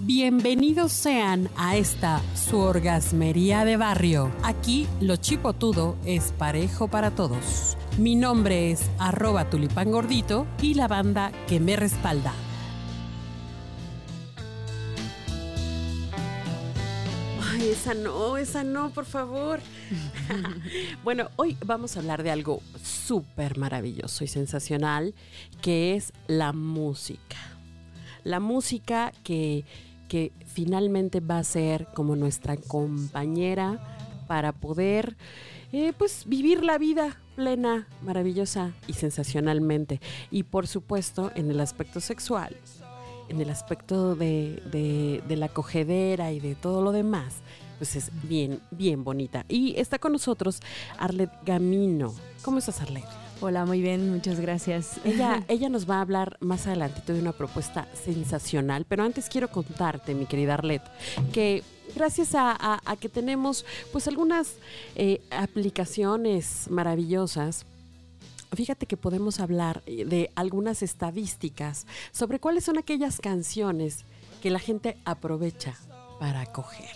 Bienvenidos sean a esta su orgasmería de barrio. Aquí lo chipotudo es parejo para todos. Mi nombre es arroba tulipán gordito y la banda que me respalda. Ay, esa no, esa no, por favor. bueno, hoy vamos a hablar de algo súper maravilloso y sensacional, que es la música. La música que, que finalmente va a ser como nuestra compañera para poder eh, pues vivir la vida plena, maravillosa y sensacionalmente. Y por supuesto en el aspecto sexual, en el aspecto de, de, la cogedera y de todo lo demás, pues es bien, bien bonita. Y está con nosotros Arlet Gamino. ¿Cómo estás, Arlet? Hola, muy bien, muchas gracias. Ella, ella nos va a hablar más adelantito de una propuesta sensacional, pero antes quiero contarte, mi querida Arlet, que gracias a, a- a que tenemos pues algunas eh, aplicaciones maravillosas, Fíjate que podemos hablar eh, de algunas estadísticas sobre cuáles son aquellas canciones que la gente aprovecha para coger.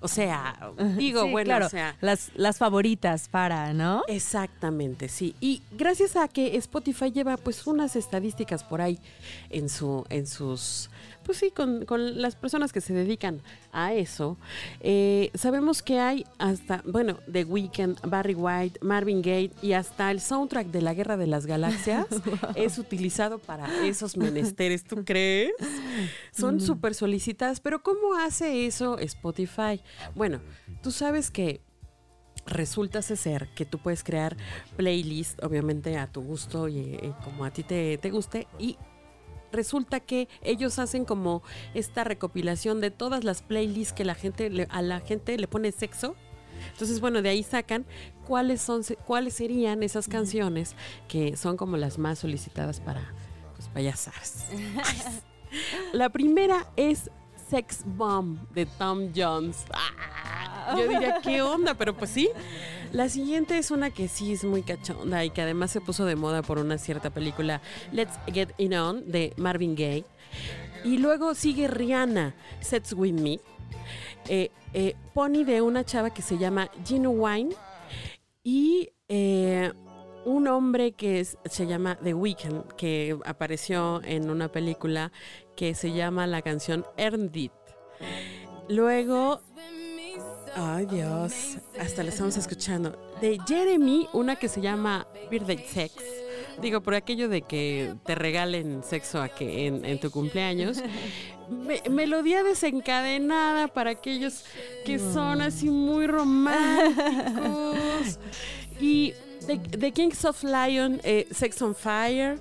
O sea, digo, Sí, bueno, claro, o sea, las, las favoritas para, ¿no? Exactamente, sí. Y gracias a que Spotify lleva pues unas estadísticas por ahí en su, en sus, pues sí, con, con las personas que se dedican a eso, eh, sabemos que hay hasta, bueno, The Weeknd, Barry White, Marvin Gaye y hasta el soundtrack de la Guerra de las Galaxias es utilizado para esos menesteres, ¿tú crees? Son súper solicitadas, pero ¿cómo hace eso Spotify? Bueno, tú sabes que resulta ser que tú puedes crear playlist, obviamente a tu gusto y, eh, como a ti te, te guste, y resulta que ellos hacen como esta recopilación de todas las playlists que la gente le- a la gente le pone sexo. Entonces, bueno, de ahí sacan cuáles son cuáles serían esas canciones que son como las más solicitadas para pues. La primera es Sex Bomb de Tom Jones. Ah, yo diría, ¿qué onda? Pero pues sí. La siguiente es una que sí es muy cachonda y que además se puso de moda por una cierta película, Let's Get It On, de Marvin Gaye. Y luego sigue Rihanna, Sets With Me. Eh, eh, Pony de una chava que se llama Gino Wine. Y eh, un hombre que se llama The Weeknd, que apareció en una película que se llama la canción Earned It. Luego, ay Dios, hasta la estamos escuchando. De Jeremy, una que se llama Birthday Sex. Digo, por aquello de que te regalen sexo a que en, en tu cumpleaños. Me- melodía desencadenada para aquellos que son así muy románticos. Y The, The Kings of Lion, eh, Sex on Fire.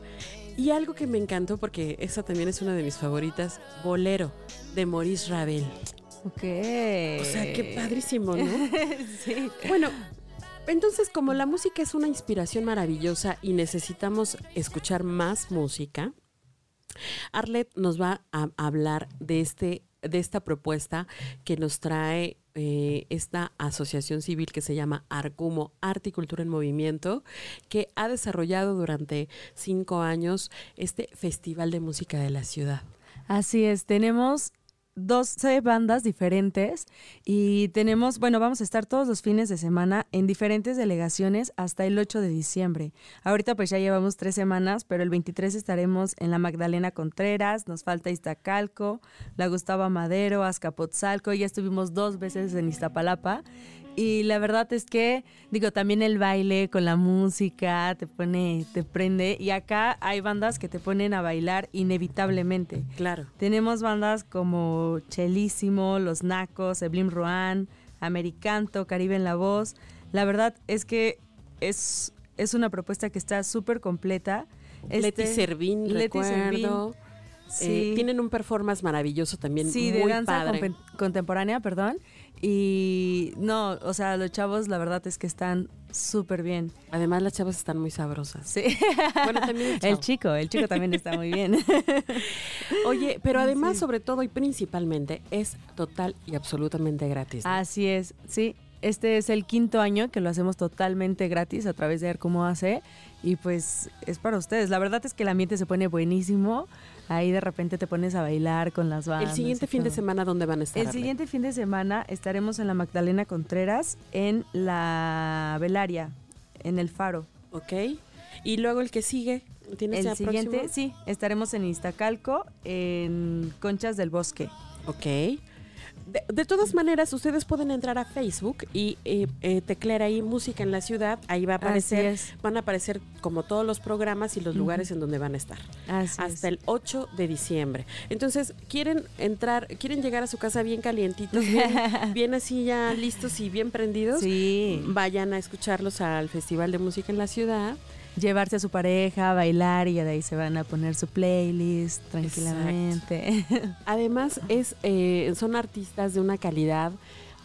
Y algo que me encantó, porque esa también es una de mis favoritas, Bolero, de Maurice Ravel. Ok. O sea, qué padrísimo, ¿no? sí. Bueno, entonces como la música es una inspiración maravillosa y necesitamos escuchar más música, Arlet nos va a hablar de este de esta propuesta que nos trae eh, esta asociación civil que se llama Arcumo, Arte y Cultura en Movimiento, que ha desarrollado durante cinco años este Festival de Música de la Ciudad. Así es, tenemos 12 bandas diferentes y tenemos, bueno, vamos a estar todos los fines de semana en diferentes delegaciones hasta el 8 de diciembre. Ahorita pues ya llevamos tres semanas, pero el 23 estaremos en la Magdalena Contreras, nos falta Iztacalco, la Gustavo Madero, Azcapotzalco, ya estuvimos dos veces en Iztapalapa y la verdad es que, digo, también el baile con la música te pone, te prende y acá hay bandas que te ponen a bailar inevitablemente. Claro. Tenemos bandas como Chelísimo, Los Nacos, Eblim Ruan, Americanto, Caribe en la Voz. La verdad es que es, es una propuesta que está súper completa. Leti Este- Servín, Leti Servín, recuerdo. sí. Eh, tienen un performance maravilloso también, Sí, muy de danza padre. contemporánea, perdón. Y no, o sea, los chavos la verdad es que están súper bien. Además, las chavas están muy sabrosas. Sí. Bueno, también el el chico, el chico también está muy bien. Oye, pero además, sobre todo y principalmente, es total y absolutamente gratis. ¿no? Así es, sí. Este es el quinto año que lo hacemos totalmente gratis a través de ver cómo hace y pues es para ustedes. La verdad es que el ambiente se pone buenísimo. Ahí de repente te pones a bailar con las bandas. El siguiente fin de semana, ¿dónde van a estar? El siguiente fin de semana estaremos en la Magdalena Contreras, en la Velaria, en el Faro. Ok. Y luego el que sigue, ¿tienes El siguiente, próximo? sí, estaremos en Iztacalco, en Conchas del Bosque. Ok. De, de todas maneras, ustedes pueden entrar a Facebook y eh, eh, teclear ahí música en la ciudad. Ahí va a aparecer, van a aparecer como todos los programas y los lugares en donde van a estar. Así hasta es. el 8 de diciembre. Entonces, quieren entrar, quieren llegar a su casa bien calientitos, bien, bien así ya listos y bien prendidos. Sí, Vayan a escucharlos al Festival de Música en la Ciudad. Llevarse a su pareja, bailar y de ahí se van a poner su playlist tranquilamente. Además, es, eh, son artistas de una calidad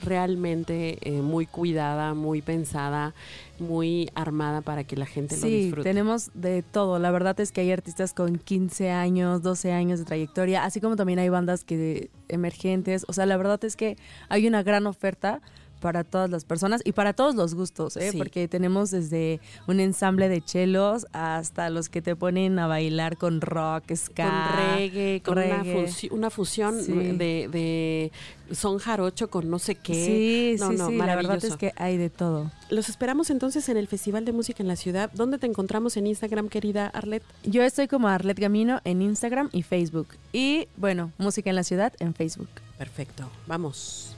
realmente eh, muy cuidada, muy pensada, muy armada para que la gente lo Sí, disfrute. tenemos de todo. La verdad es que hay artistas con 15 años, 12 años de trayectoria, así como también hay bandas que emergentes. O sea, la verdad es que hay una gran oferta para todas las personas y para todos los gustos, ¿eh? Sí. porque tenemos desde un ensamble de chelos hasta los que te ponen a bailar con rock, ska, con reggae, con Una, funci- una fusión Sí. de, de son jarocho con no sé qué. Sí, No, sí, no, sí, la verdad es que hay de todo. Los esperamos entonces en el Festival de Música en la Ciudad. ¿Dónde te encontramos en Instagram, querida Arlet? Yo estoy como Arlet Gamino en Instagram y Facebook. Y bueno, Música en la Ciudad en Facebook. Perfecto, vamos.